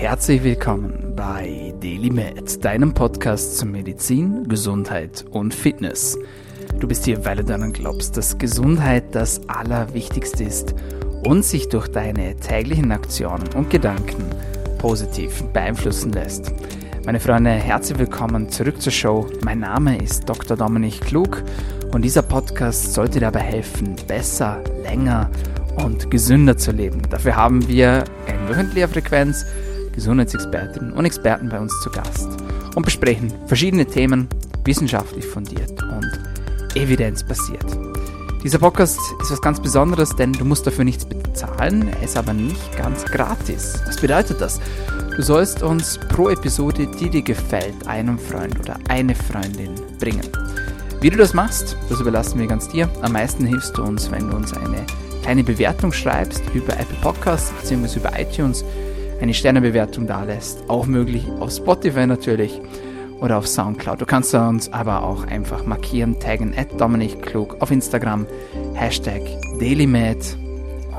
Herzlich willkommen bei DailyMed, deinem Podcast zu Medizin, Gesundheit und Fitness. Du bist hier, weil du daran glaubst, dass Gesundheit das Allerwichtigste ist und sich durch deine täglichen Aktionen und Gedanken positiv beeinflussen lässt. Meine Freunde, herzlich willkommen zurück zur Show. Mein Name ist Dr. Dominik Klug und dieser Podcast sollte dir dabei helfen, besser, länger und gesünder zu leben. Dafür haben wir in wöchentlicher Frequenz Gesundheitsexpertinnen und Experten bei uns zu Gast und besprechen verschiedene Themen wissenschaftlich fundiert und evidenzbasiert. Dieser Podcast ist was ganz Besonderes, denn du musst dafür nichts bezahlen, er ist aber nicht ganz gratis. Was bedeutet das? Du sollst uns pro Episode, die dir gefällt, einen Freund oder eine Freundin bringen. Wie du das machst, das überlassen wir ganz dir. Am meisten hilfst du uns, wenn du uns eine kleine Bewertung schreibst über Apple Podcasts bzw. über iTunes eine Sternebewertung da lässt. Auch möglich auf Spotify natürlich oder auf Soundcloud. Du kannst uns aber auch einfach markieren, taggen at Dominik Klug auf Instagram, Hashtag DailyMed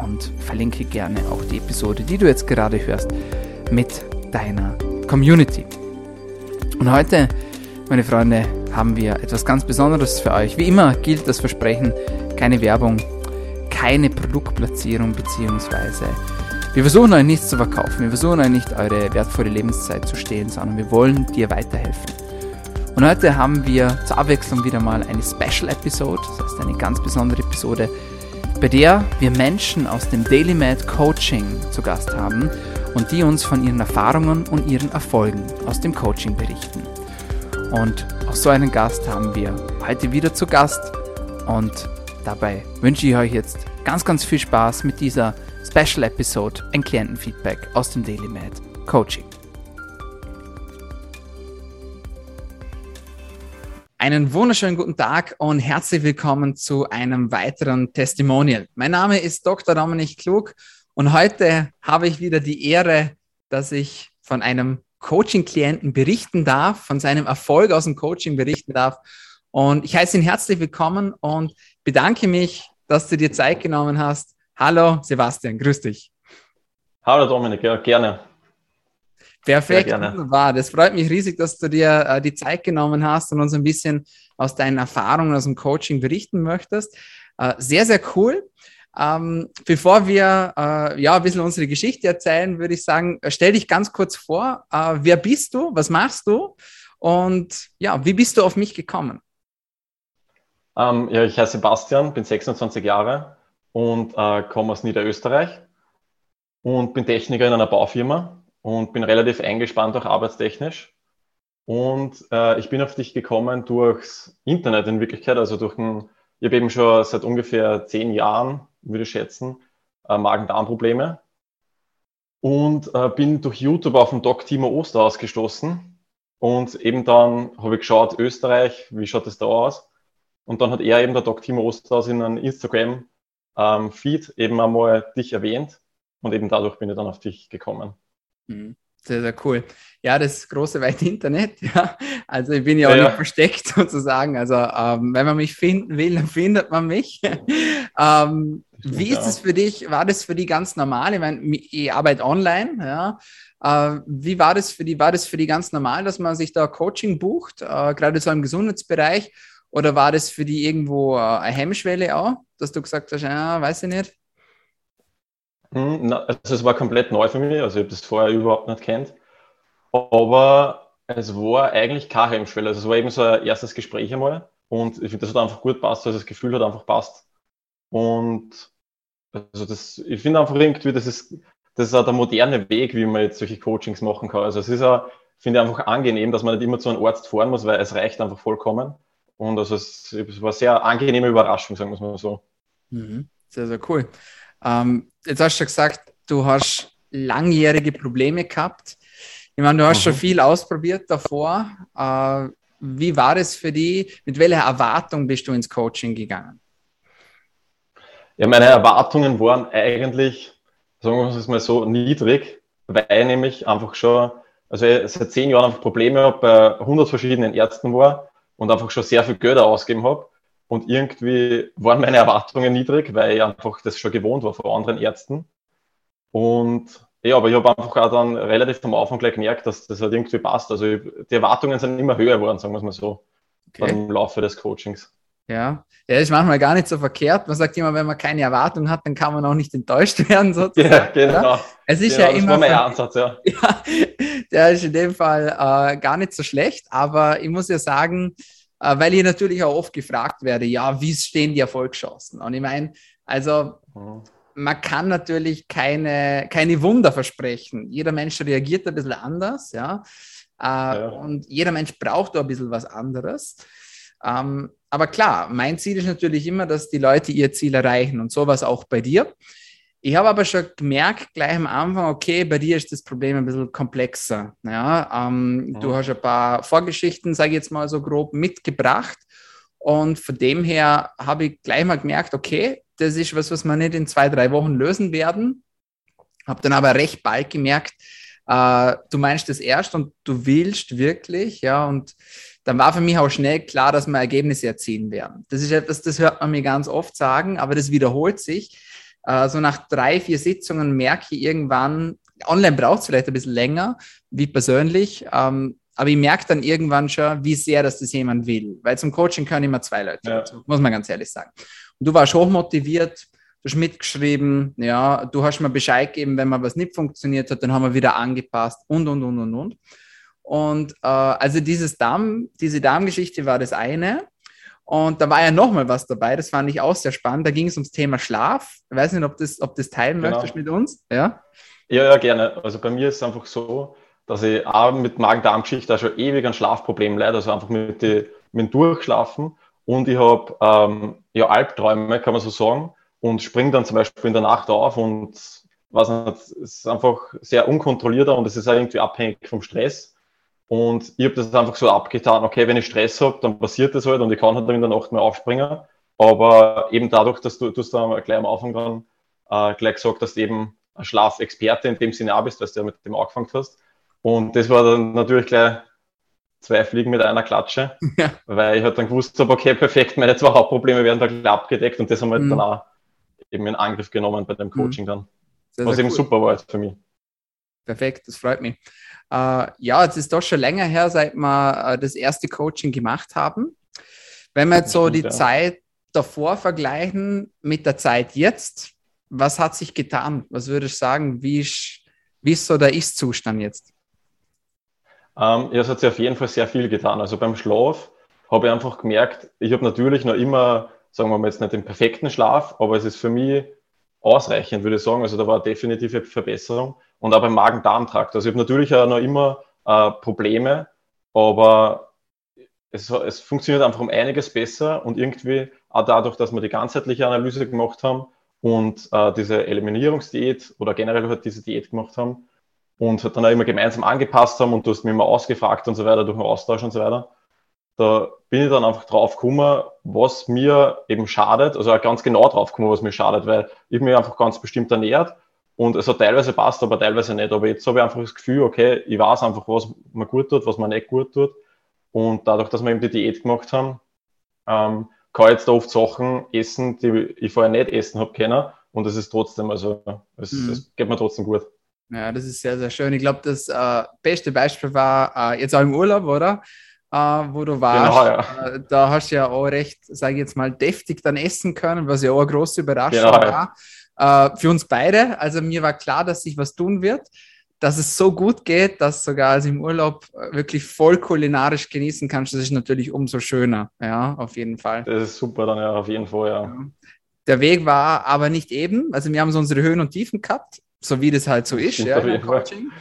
und verlinke gerne auch die Episode, die du jetzt gerade hörst, mit deiner Community. Und heute, meine Freunde, haben wir etwas ganz Besonderes für euch. Wie immer gilt das Versprechen, keine Werbung, keine Produktplatzierung beziehungsweise wir versuchen euch nichts zu verkaufen, wir versuchen euch nicht eure wertvolle Lebenszeit zu stehlen, sondern wir wollen dir weiterhelfen. Und heute haben wir zur Abwechslung wieder mal eine Special Episode, das heißt eine ganz besondere Episode, bei der wir Menschen aus dem Daily Mad Coaching zu Gast haben und die uns von ihren Erfahrungen und ihren Erfolgen aus dem Coaching berichten. Und auch so einen Gast haben wir heute wieder zu Gast und dabei wünsche ich euch jetzt ganz, ganz viel Spaß mit dieser Special Episode, ein Klientenfeedback aus dem Daily Med Coaching. Einen wunderschönen guten Tag und herzlich willkommen zu einem weiteren Testimonial. Mein Name ist Dr. Dominik Klug und heute habe ich wieder die Ehre, dass ich von einem Coaching-Klienten berichten darf, von seinem Erfolg aus dem Coaching berichten darf. Und ich heiße ihn herzlich willkommen und bedanke mich, dass du dir Zeit genommen hast, Hallo Sebastian, grüß dich. Hallo Dominik, ja, gerne. Perfekt, gerne. wunderbar. Das freut mich riesig, dass du dir äh, die Zeit genommen hast und uns ein bisschen aus deinen Erfahrungen aus dem Coaching berichten möchtest. Äh, sehr, sehr cool. Ähm, bevor wir äh, ja ein bisschen unsere Geschichte erzählen, würde ich sagen, stell dich ganz kurz vor. Äh, wer bist du? Was machst du? Und ja, wie bist du auf mich gekommen? Ähm, ja, ich heiße Sebastian, bin 26 Jahre, und äh, komme aus Niederösterreich und bin Techniker in einer Baufirma und bin relativ eingespannt auch arbeitstechnisch. Und äh, ich bin auf dich gekommen durchs Internet in Wirklichkeit, also durch ein, ich habe eben schon seit ungefähr zehn Jahren, würde ich schätzen, äh, Magen-Darm-Probleme und äh, bin durch YouTube auf den Doc Timo Oster ausgestoßen und eben dann habe ich geschaut, Österreich, wie schaut das da aus? Und dann hat er eben der Doc Timo Oster aus in einem Instagram ähm, Feed eben einmal dich erwähnt und eben dadurch bin ich dann auf dich gekommen. Mhm. Sehr, sehr cool. Ja, das große weite Internet, ja. Also ich bin ja auch ja, nicht versteckt sozusagen. Also ähm, wenn man mich finden will, dann findet man mich. ähm, wie ist es für dich? War das für die ganz normal? Ich meine, ich arbeite online, ja. Äh, wie war das für die? War das für die ganz normal, dass man sich da Coaching bucht, äh, gerade so im Gesundheitsbereich? Oder war das für die irgendwo äh, eine Hemmschwelle auch, dass du gesagt hast, ja, weiß ich nicht? Hm, also es war komplett neu für mich, also ich habe das vorher überhaupt nicht kennt. Aber es war eigentlich keine Hemmschwelle. Also es war eben so ein erstes Gespräch einmal und ich finde, das hat einfach gut passt, also das Gefühl hat einfach passt. Und also das, ich finde einfach irgendwie, das ist, das ist auch der moderne Weg, wie man jetzt solche Coachings machen kann. Also es ist auch, finde ich einfach angenehm, dass man nicht immer zu einem Arzt fahren muss, weil es reicht einfach vollkommen. Und also es, es war eine sehr angenehme Überraschung, sagen wir es mal so. Mhm. Sehr, sehr cool. Ähm, jetzt hast du gesagt, du hast langjährige Probleme gehabt. Ich meine, du hast mhm. schon viel ausprobiert davor. Äh, wie war es für dich? Mit welcher Erwartung bist du ins Coaching gegangen? Ja, meine Erwartungen waren eigentlich, sagen wir es mal so, niedrig, weil nämlich einfach schon, also seit zehn Jahren einfach Probleme habe, bei 100 verschiedenen Ärzten war und einfach schon sehr viel Geld ausgegeben habe. Und irgendwie waren meine Erwartungen niedrig, weil ich einfach das schon gewohnt war von anderen Ärzten. Und Ja, aber ich habe einfach auch dann relativ am Anfang gleich gemerkt, dass das halt irgendwie passt. Also die Erwartungen sind immer höher geworden, sagen wir es mal so, okay. im Laufe des Coachings. Ja. ja, ist manchmal gar nicht so verkehrt. Man sagt immer, wenn man keine Erwartung hat, dann kann man auch nicht enttäuscht werden, sozusagen. Ja, genau. Es ist genau, ja immer. Mein Ansatz, ja. ja. Der ist in dem Fall äh, gar nicht so schlecht, aber ich muss ja sagen, äh, weil ich natürlich auch oft gefragt werde, ja, wie stehen die Erfolgschancen? Und ich meine, also. Mhm man kann natürlich keine, keine Wunder versprechen. Jeder Mensch reagiert ein bisschen anders, ja. Äh, ja. Und jeder Mensch braucht auch ein bisschen was anderes. Ähm, aber klar, mein Ziel ist natürlich immer, dass die Leute ihr Ziel erreichen und sowas auch bei dir. Ich habe aber schon gemerkt, gleich am Anfang, okay, bei dir ist das Problem ein bisschen komplexer. Ja, ähm, ja. Du hast ein paar Vorgeschichten, sage ich jetzt mal so grob, mitgebracht. Und von dem her habe ich gleich mal gemerkt, okay, das ist was, was wir nicht in zwei, drei Wochen lösen werden. Habe dann aber recht bald gemerkt, äh, du meinst das erst und du willst wirklich, ja, und dann war für mich auch schnell klar, dass wir Ergebnisse erzielen werden. Das ist etwas, das hört man mir ganz oft sagen, aber das wiederholt sich. Äh, so nach drei, vier Sitzungen merke ich irgendwann, online braucht es vielleicht ein bisschen länger, wie persönlich, ähm, aber ich merke dann irgendwann schon, wie sehr das das jemand will. Weil zum Coaching können immer zwei Leute ja. dazu, muss man ganz ehrlich sagen. Und du warst hochmotiviert, du hast mitgeschrieben, ja, du hast mir Bescheid gegeben, wenn mal was nicht funktioniert hat, dann haben wir wieder angepasst und, und, und, und, und. Und äh, also dieses Darm, diese Darmgeschichte war das eine. Und da war ja nochmal was dabei, das fand ich auch sehr spannend. Da ging es ums Thema Schlaf. Ich weiß nicht, ob das, ob das teilen genau. möchtest mit uns. Ja? ja, ja, gerne. Also bei mir ist es einfach so, dass ich auch mit Magen-Darm-Geschichte schon ewig an Schlafproblemen leide, also einfach mit, die, mit dem Durchschlafen. Und ich habe ähm, ja, Albträume, kann man so sagen, und springe dann zum Beispiel in der Nacht auf und was es ist einfach sehr unkontrollierter und es ist auch irgendwie abhängig vom Stress. Und ich habe das einfach so abgetan, okay, wenn ich Stress habe, dann passiert das halt und ich kann halt dann in der Nacht mehr aufspringen. Aber eben dadurch, dass du, du hast da gleich am Anfang dann äh, gleich gesagt, dass du eben ein Schlafexperte in dem Sinne auch bist, weil du ja mit dem angefangen hast. Und das war dann natürlich gleich zwei Fliegen mit einer Klatsche, ja. weil ich halt dann gewusst habe, okay, perfekt, meine zwei Hauptprobleme werden da gleich abgedeckt und das haben wir mhm. dann auch eben in Angriff genommen bei dem mhm. Coaching dann. Sehr, was sehr eben cool. super war für mich. Perfekt, das freut mich. Äh, ja, es ist doch schon länger her, seit wir äh, das erste Coaching gemacht haben. Wenn wir jetzt so die. Zeit davor vergleichen mit der Zeit jetzt, was hat sich getan? Was würde ich sagen? Wie ist, wie ist so der Ist-Zustand jetzt? Ähm, ja, es hat sich auf jeden Fall sehr viel getan. Also beim Schlaf habe ich einfach gemerkt, ich habe natürlich noch immer, sagen wir mal jetzt nicht den perfekten Schlaf, aber es ist für mich ausreichend, würde ich sagen. Also da war definitive Verbesserung. Und auch beim Magen-Darm-Trakt. Also ich habe natürlich auch noch immer äh, Probleme, aber es, es funktioniert einfach um einiges besser und irgendwie auch dadurch, dass wir die ganzheitliche Analyse gemacht haben und äh, diese Eliminierungsdiät oder generell halt diese Diät gemacht haben, und dann auch immer gemeinsam angepasst haben und du hast mich immer ausgefragt und so weiter, durch den Austausch und so weiter. Da bin ich dann einfach drauf gekommen, was mir eben schadet, also auch ganz genau drauf gekommen, was mir schadet, weil ich mich einfach ganz bestimmt ernährt und es hat teilweise passt, aber teilweise nicht. Aber jetzt habe ich einfach das Gefühl, okay, ich weiß einfach, was mir gut tut, was mir nicht gut tut. Und dadurch, dass wir eben die Diät gemacht haben, ähm, kann ich jetzt da oft Sachen essen, die ich vorher nicht essen habe können. Und es ist trotzdem, also es, mhm. es geht mir trotzdem gut. Ja, das ist sehr, sehr schön. Ich glaube, das äh, beste Beispiel war äh, jetzt auch im Urlaub, oder? Äh, wo du warst. Genau, ja. Da hast du ja auch recht, sage ich jetzt mal, deftig dann essen können, was ja auch eine große Überraschung genau, war. Ja. Äh, für uns beide. Also mir war klar, dass sich was tun wird. Dass es so gut geht, dass sogar als im Urlaub äh, wirklich voll kulinarisch genießen kannst, das ist natürlich umso schöner. Ja, auf jeden Fall. Das ist super dann, ja, auf jeden Fall, ja. ja. Der Weg war aber nicht eben. Also wir haben so unsere Höhen und Tiefen gehabt so wie das halt so ist, ja, im Coaching.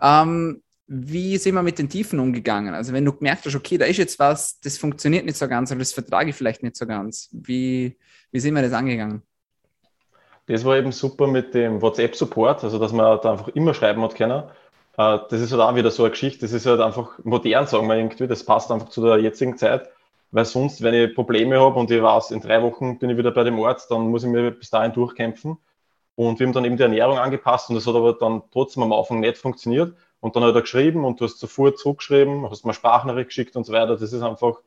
Ähm, wie sind wir mit den Tiefen umgegangen? Also wenn du gemerkt hast, okay, da ist jetzt was, das funktioniert nicht so ganz oder das vertrage ich vielleicht nicht so ganz. Wie, wie sind wir das angegangen? Das war eben super mit dem WhatsApp-Support, also dass man da einfach immer schreiben hat können. Äh, das ist halt auch wieder so eine Geschichte, das ist halt einfach modern, sagen wir irgendwie, das passt einfach zu der jetzigen Zeit. Weil sonst, wenn ich Probleme habe und ich weiß, in drei Wochen bin ich wieder bei dem Arzt, dann muss ich mir bis dahin durchkämpfen. Und wir haben dann eben die Ernährung angepasst und das hat aber dann trotzdem am Anfang nicht funktioniert. Und dann hat er geschrieben und du hast sofort zurückgeschrieben, hast mir Sprachnachricht geschickt und so weiter. Das ist einfach,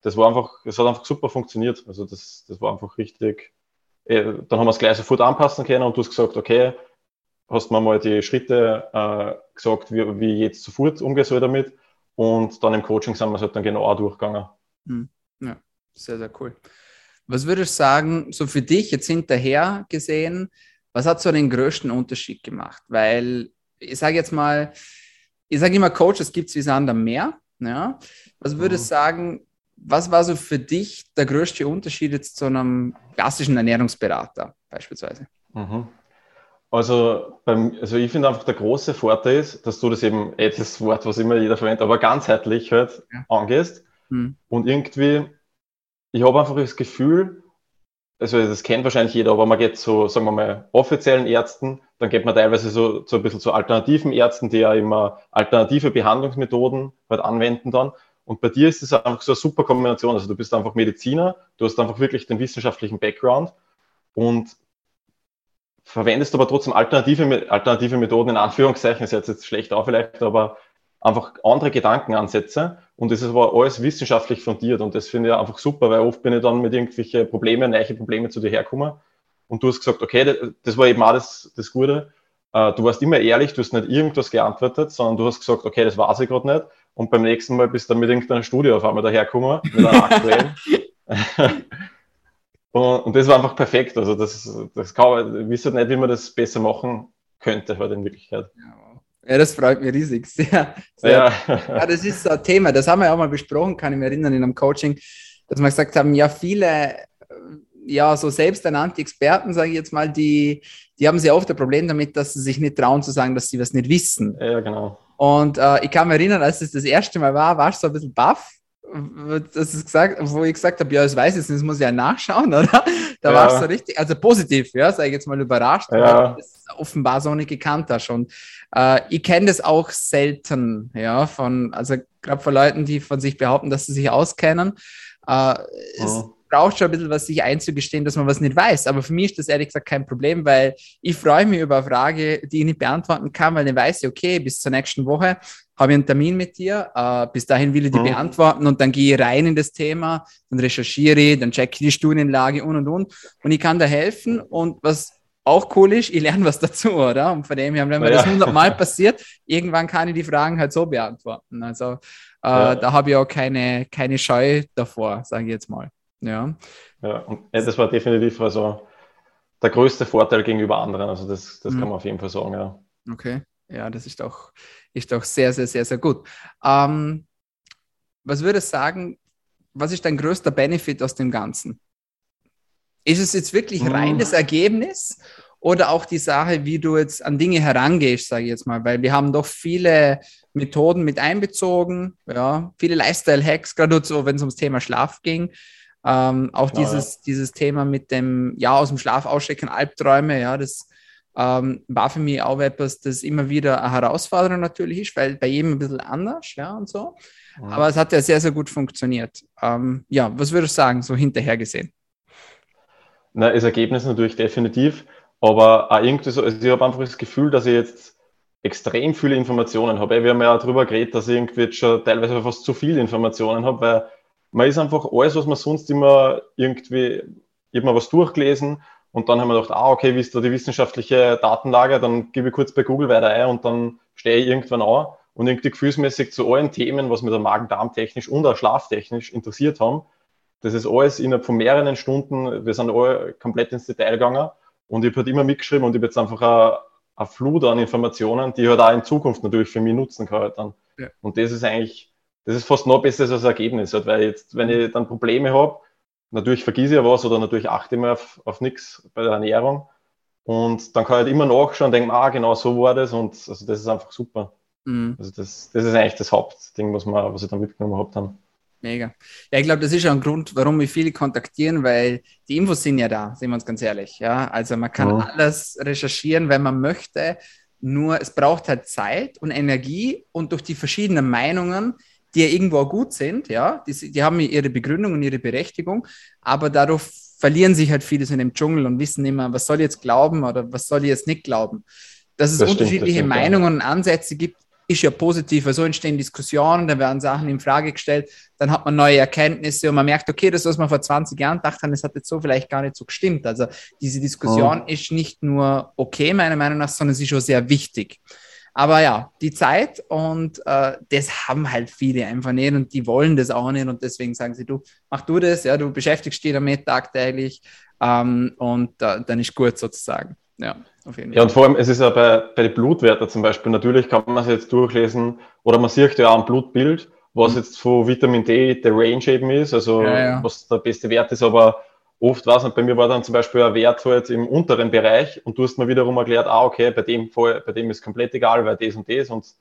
das war einfach, es hat einfach super funktioniert. Also das, das war einfach richtig. Äh, dann haben wir es gleich sofort anpassen können und du hast gesagt, okay, hast mir mal die Schritte äh, gesagt, wie, wie ich jetzt sofort umgehen soll damit. Und dann im Coaching sind wir es halt dann genauer durchgegangen. Hm. Ja, sehr, sehr cool. Was würdest du sagen, so für dich jetzt hinterher gesehen, was hat so den größten Unterschied gemacht? Weil ich sage jetzt mal, ich sage immer, Coaches gibt es wie Sand am Meer. Ja? Was würdest du mhm. sagen, was war so für dich der größte Unterschied jetzt zu einem klassischen Ernährungsberater beispielsweise? Mhm. Also, beim, also ich finde einfach der große Vorteil ist, dass du das eben, eh das Wort, was immer jeder verwendet, aber ganzheitlich halt ja. angehst. Mhm. Und irgendwie, ich habe einfach das Gefühl, also das kennt wahrscheinlich jeder, aber man geht zu, sagen wir mal, offiziellen Ärzten, dann geht man teilweise so, so ein bisschen zu alternativen Ärzten, die ja immer alternative Behandlungsmethoden halt anwenden dann. Und bei dir ist es einfach so eine super Kombination. Also du bist einfach Mediziner, du hast einfach wirklich den wissenschaftlichen Background und verwendest aber trotzdem alternative, alternative Methoden in Anführungszeichen, ist jetzt schlecht auch vielleicht, aber einfach andere Gedankenansätze und es ist aber alles wissenschaftlich fundiert und das finde ich einfach super, weil oft bin ich dann mit irgendwelchen Problemen, neue Probleme zu dir hergekommen und du hast gesagt, okay, das war eben auch das, das Gute, äh, du warst immer ehrlich, du hast nicht irgendwas geantwortet, sondern du hast gesagt, okay, das weiß ich gerade nicht und beim nächsten Mal bist du dann mit irgendeiner Studie auf einmal dahergekommen, mit einer aktuellen. und, und, das war einfach perfekt, also das, das kann, ich wüsste nicht, wie man das besser machen könnte heute in Wirklichkeit. Ja. Ja, das freut mich riesig. Sehr, sehr ja. ja. das ist so ein Thema, das haben wir ja auch mal besprochen, kann ich mich erinnern, in einem Coaching, dass wir gesagt haben, ja, viele, ja, so selbsternannte Experten, sage ich jetzt mal, die, die haben sehr oft ein Problem damit, dass sie sich nicht trauen zu sagen, dass sie was nicht wissen. Ja, genau. Und äh, ich kann mich erinnern, als es das erste Mal war, war ich so ein bisschen baff, das ist gesagt, wo ich gesagt habe, ja, das weiß ich jetzt, das muss ich ja nachschauen, oder? Da ja. war es so richtig, also positiv, ja, sage ich jetzt mal überrascht, ja. das offenbar so nicht gekannt hast. Und äh, ich kenne das auch selten, ja, von, also gerade von Leuten, die von sich behaupten, dass sie sich auskennen. Äh, es braucht schon ein bisschen was, sich einzugestehen, dass man was nicht weiß. Aber für mich ist das ehrlich gesagt kein Problem, weil ich freue mich über eine Frage, die ich nicht beantworten kann, weil ich weiß, okay, bis zur nächsten Woche habe ich einen Termin mit dir, äh, bis dahin will ich die mhm. beantworten und dann gehe ich rein in das Thema, dann recherchiere ich, dann checke ich die Studienlage und und und und ich kann da helfen und was auch cool ist, ich lerne was dazu, oder? Und von dem her, wenn mir ja. das hundertmal passiert, irgendwann kann ich die Fragen halt so beantworten. Also äh, ja. da habe ich auch keine, keine Scheu davor, sage ich jetzt mal. Ja. Ja, und das war definitiv also der größte Vorteil gegenüber anderen. Also das, das mhm. kann man auf jeden Fall sagen, ja. Okay. Ja, das ist doch, ist doch sehr, sehr, sehr, sehr gut. Ähm, was würdest du sagen, was ist dein größter Benefit aus dem Ganzen? Ist es jetzt wirklich hm. reines Ergebnis oder auch die Sache, wie du jetzt an Dinge herangehst, sage ich jetzt mal, weil wir haben doch viele Methoden mit einbezogen, ja, viele Lifestyle-Hacks, gerade so, wenn es ums Thema Schlaf ging. Ähm, auch Klar, dieses, ja. dieses Thema mit dem, ja, aus dem Schlaf ausstecken, Albträume, ja, das ähm, war für mich auch etwas, das immer wieder eine Herausforderung natürlich ist, weil bei jedem ein bisschen anders, ja, und so. Mhm. Aber es hat ja sehr, sehr gut funktioniert. Ähm, ja, was würdest du sagen, so hinterher gesehen? Na, das Ergebnis natürlich definitiv, aber auch irgendwie so, also ich habe einfach das Gefühl, dass ich jetzt extrem viele Informationen habe. Wir haben ja auch darüber geredet, dass ich irgendwie jetzt schon teilweise fast zu viele Informationen habe, weil man ist einfach alles, was man sonst immer irgendwie, ich habe was durchgelesen und dann haben wir gedacht, ah, okay, wie ist da die wissenschaftliche Datenlage? Dann gebe ich kurz bei Google weiter ein und dann stehe ich irgendwann an. Und irgendwie gefühlsmäßig zu allen Themen, was mir der Magen-Darm-technisch und auch schlaftechnisch interessiert haben, das ist alles innerhalb von mehreren Stunden, wir sind alle komplett ins Detail gegangen und ich habe halt immer mitgeschrieben und ich habe jetzt einfach eine, eine Flut an Informationen, die ich halt auch in Zukunft natürlich für mich nutzen kann. Halt dann. Ja. Und das ist eigentlich, das ist fast noch besser als das Ergebnis, halt, weil jetzt, wenn ich dann Probleme habe, natürlich vergieße ich ja was oder natürlich achte ich mal auf, auf nichts bei der Ernährung. Und dann kann ich halt immer nachschauen und denken, ah, genau so war das. Und also das ist einfach super. Mhm. Also das, das ist eigentlich das Hauptding, was, man, was ich dann mitgenommen habe. Dann. Mega. Ja, ich glaube, das ist auch ein Grund, warum mich viele kontaktieren, weil die Infos sind ja da, sehen wir uns ganz ehrlich. Ja, also man kann ja. alles recherchieren, wenn man möchte. Nur es braucht halt Zeit und Energie und durch die verschiedenen Meinungen die ja irgendwo gut sind, ja, die, die haben ihre Begründung und ihre Berechtigung, aber dadurch verlieren sich halt viele in dem Dschungel und wissen immer, was soll ich jetzt glauben oder was soll ich jetzt nicht glauben. Dass es das unterschiedliche stimmt, Meinungen und Ansätze gibt, ist ja positiv, weil so entstehen Diskussionen, da werden Sachen in Frage gestellt, dann hat man neue Erkenntnisse und man merkt, okay, das, was man vor 20 Jahren gedacht hat, das hat jetzt so vielleicht gar nicht so gestimmt. Also diese Diskussion oh. ist nicht nur okay, meiner Meinung nach, sondern sie ist schon sehr wichtig. Aber ja, die Zeit und äh, das haben halt viele einfach nicht und die wollen das auch nicht und deswegen sagen sie, du, mach du das, ja, du beschäftigst dich damit tagtäglich ähm, und äh, dann ist gut sozusagen. Ja, auf jeden Fall. Ja, und vor allem, es ist ja bei, bei den Blutwerten zum Beispiel, natürlich kann man es jetzt durchlesen oder man sieht ja auch ein Blutbild, was mhm. jetzt von Vitamin D der Range eben ist, also ja, ja. was der beste Wert ist, aber oft war es, bei mir war dann zum Beispiel ein Wert halt im unteren Bereich und du hast mir wiederum erklärt, ah, okay, bei dem, Fall, bei dem ist komplett egal, weil das und das und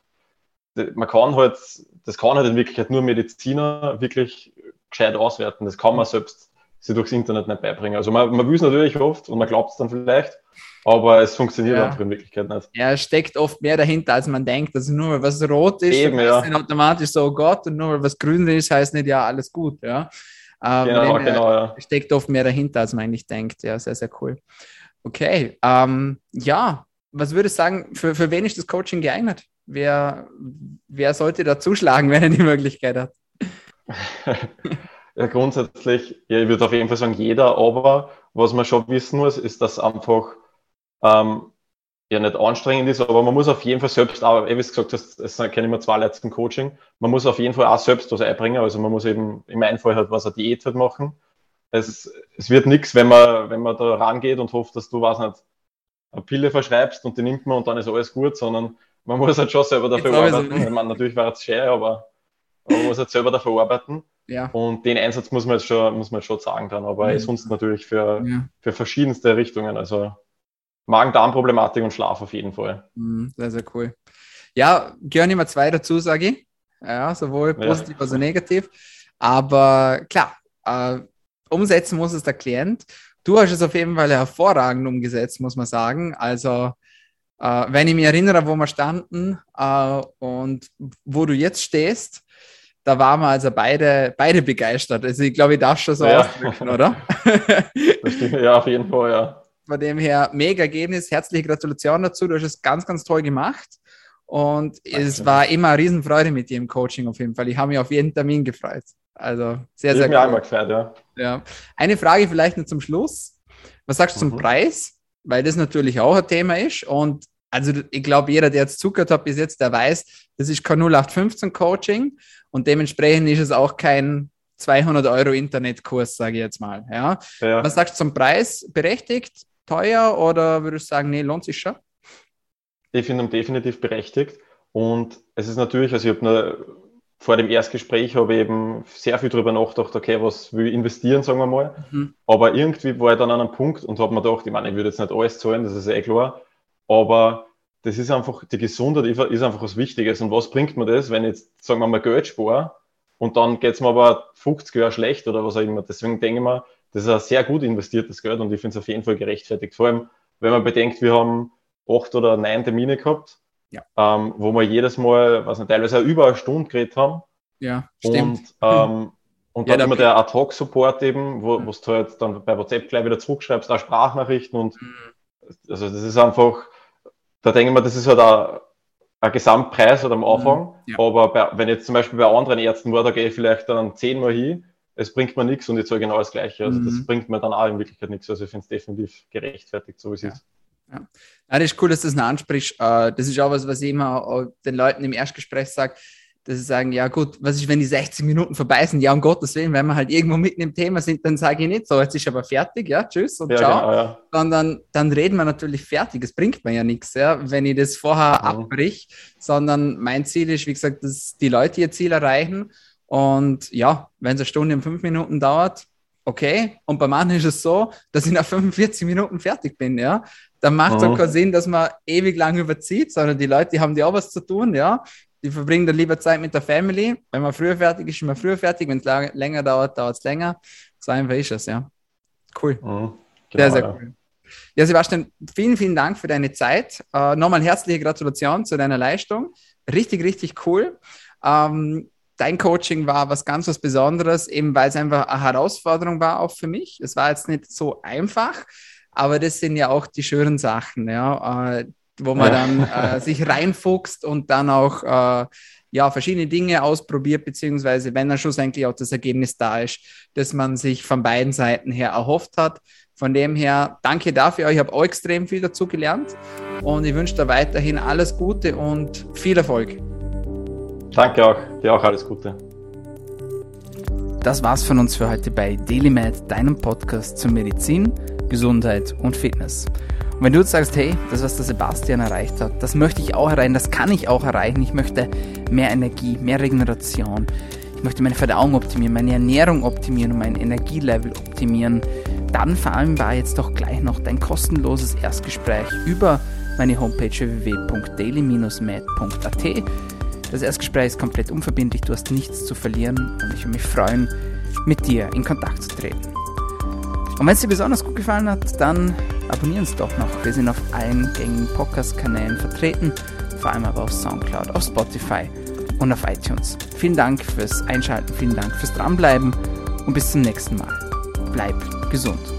man kann halt, das kann halt in Wirklichkeit nur Mediziner wirklich gescheit auswerten. Das kann man selbst sie durchs Internet nicht beibringen. Also man, man will es natürlich oft und man glaubt es dann vielleicht, aber es funktioniert ja. einfach in Wirklichkeit nicht. Ja, es steckt oft mehr dahinter, als man denkt. Also nur weil was rot ist, Eben, ja. ist automatisch so, oh Gott, und nur weil was grün ist, heißt nicht, ja, alles gut. Ja. Ähm, genau, genau, ja. Steckt oft mehr dahinter, als man eigentlich denkt. Ja, sehr, sehr cool. Okay, ähm, ja, was würde ich sagen, für, für wen ist das Coaching geeignet? Wer, wer sollte da zuschlagen, wenn er die Möglichkeit hat? ja, grundsätzlich, ja, ich würde auf jeden Fall sagen, jeder, aber was man schon wissen muss, ist, dass einfach ähm, ja nicht anstrengend ist, aber man muss auf jeden Fall selbst auch, wie du gesagt hast, es kenne immer zwei letzten Coaching, man muss auf jeden Fall auch selbst was einbringen, also man muss eben im einen Fall halt was eine Diät halt machen. Es, es wird nichts, wenn man, wenn man da rangeht und hofft, dass du, was nicht, eine Pille verschreibst und die nimmt man und dann ist alles gut, sondern man muss halt schon selber dafür arbeiten. Ich meine, natürlich war es schön, aber, aber man muss halt selber dafür arbeiten. Ja. Und den Einsatz muss man jetzt schon, muss man schon sagen dann, aber mhm. sonst natürlich für, ja. für verschiedenste Richtungen. Also Magen-Darm-Problematik und Schlaf auf jeden Fall. Mhm, sehr, sehr cool. Ja, gehören immer zwei dazu, sage ich. Ja, sowohl positiv ja. als auch negativ. Aber klar, äh, umsetzen muss es der Klient. Du hast es auf jeden Fall hervorragend umgesetzt, muss man sagen. Also, äh, wenn ich mich erinnere, wo wir standen äh, und wo du jetzt stehst, da waren wir also beide, beide begeistert. Also ich glaube, ich darf schon so ja. ausdrücken, oder? ja, auf jeden Fall, ja. Von dem her, mega Ergebnis. Herzliche Gratulation dazu. Du hast es ganz, ganz toll gemacht. Und Danke. es war immer eine Riesenfreude mit dir im Coaching auf jeden Fall. Ich habe mich auf jeden Termin gefreut. Also sehr, sehr gut. Mir einmal gefreut, ja. ja. Eine Frage vielleicht noch zum Schluss. Was sagst du mhm. zum Preis? Weil das natürlich auch ein Thema ist. Und also ich glaube, jeder, der jetzt zugehört hat bis jetzt, der weiß, das ist kein 0815 Coaching und dementsprechend ist es auch kein 200 Euro Internetkurs, sage ich jetzt mal. Ja? ja. Was sagst du zum Preis? Berechtigt? teuer oder würdest du sagen, nee, lohnt sich schon? Ich finde ihn definitiv berechtigt. Und es ist natürlich, also ich habe nur vor dem Erstgespräch habe ich eben sehr viel darüber nachgedacht, okay, was will ich investieren, sagen wir mal. Mhm. Aber irgendwie war ich dann an einem Punkt und habe mir gedacht, ich meine, ich würde jetzt nicht alles zahlen, das ist eh klar. Aber das ist einfach, die Gesundheit ist einfach was Wichtiges. Und was bringt mir das, wenn ich jetzt, sagen wir mal, Geld spare und dann geht es mir aber 50 Jahre schlecht oder was auch immer. Deswegen denke ich mir, das ist ein sehr gut investiertes Geld und ich finde es auf jeden Fall gerechtfertigt. Vor allem, wenn man bedenkt, wir haben acht oder neun Termine gehabt, ja. ähm, wo wir jedes Mal, was nicht, teilweise über eine Stunde geredet haben. Ja, stimmt. Und, ähm, und ja, dann immer der Ad-Hoc-Support eben, wo, wo du halt dann bei WhatsApp gleich wieder zurückschreibst, auch Sprachnachrichten und mhm. also das ist einfach, da denke ich mir, das ist halt ein, ein Gesamtpreis halt am Anfang, mhm. ja. aber bei, wenn jetzt zum Beispiel bei anderen Ärzten war, da gehe ich vielleicht dann zehnmal hin es bringt mir nichts und ich zahle genau das Gleiche. Also mhm. das bringt mir dann auch in Wirklichkeit nichts. Also ich finde es definitiv gerechtfertigt, so wie es ja. ist. Ja. ja, das ist cool, dass du das noch ansprichst. Äh, das ist auch was, was ich immer den Leuten im Erstgespräch sage, dass sie sagen, ja gut, was ist, wenn die 60 Minuten vorbei sind? Ja, um Gottes Willen, wenn wir halt irgendwo mitten im Thema sind, dann sage ich nicht so, jetzt ist aber fertig, ja, tschüss und ja, ciao. Genau, ja. Sondern dann reden wir natürlich fertig. Es bringt mir ja nichts, ja, wenn ich das vorher mhm. abbrich, sondern mein Ziel ist, wie gesagt, dass die Leute ihr Ziel erreichen und ja, wenn es eine Stunde und fünf Minuten dauert, okay. Und bei manchen ist es so, dass ich nach 45 Minuten fertig bin, ja. Dann macht es auch keinen Sinn, dass man ewig lang überzieht, sondern die Leute, die haben ja auch was zu tun, ja. Die verbringen dann lieber Zeit mit der Family. Wenn man früher fertig ist, ist man früher fertig. Wenn es länger dauert, dauert es länger. So einfach ist es, ja. Cool. Mhm, genau, sehr, sehr ja. cool. Ja, Sebastian, vielen, vielen Dank für deine Zeit. Äh, nochmal herzliche Gratulation zu deiner Leistung. Richtig, richtig cool. Ähm, dein Coaching war was ganz was Besonderes, eben weil es einfach eine Herausforderung war auch für mich. Es war jetzt nicht so einfach, aber das sind ja auch die schönen Sachen, ja. Äh, wo man ja. dann äh, sich reinfuchst und dann auch äh, ja, verschiedene Dinge ausprobiert, beziehungsweise wenn dann schlussendlich auch das Ergebnis da ist, das man sich von beiden Seiten her erhofft hat. Von dem her, danke dafür. Ich habe auch extrem viel dazu gelernt und ich wünsche dir weiterhin alles Gute und viel Erfolg. Danke auch. Dir auch alles Gute. Das war's von uns für heute bei DailyMed, deinem Podcast zur Medizin, Gesundheit und Fitness. Und wenn du jetzt sagst, hey, das, was der Sebastian erreicht hat, das möchte ich auch erreichen, das kann ich auch erreichen. Ich möchte mehr Energie, mehr Regeneration. Ich möchte meine Verdauung optimieren, meine Ernährung optimieren und mein Energielevel optimieren. Dann vereinbar jetzt doch gleich noch dein kostenloses Erstgespräch über meine Homepage www.daily-med.at. Das Erstgespräch ist komplett unverbindlich, du hast nichts zu verlieren und ich würde mich freuen, mit dir in Kontakt zu treten. Und wenn es dir besonders gut gefallen hat, dann abonnieren uns doch noch. Wir sind auf allen gängigen Podcast-Kanälen vertreten, vor allem aber auf Soundcloud, auf Spotify und auf iTunes. Vielen Dank fürs Einschalten, vielen Dank fürs Dranbleiben und bis zum nächsten Mal. Bleib gesund.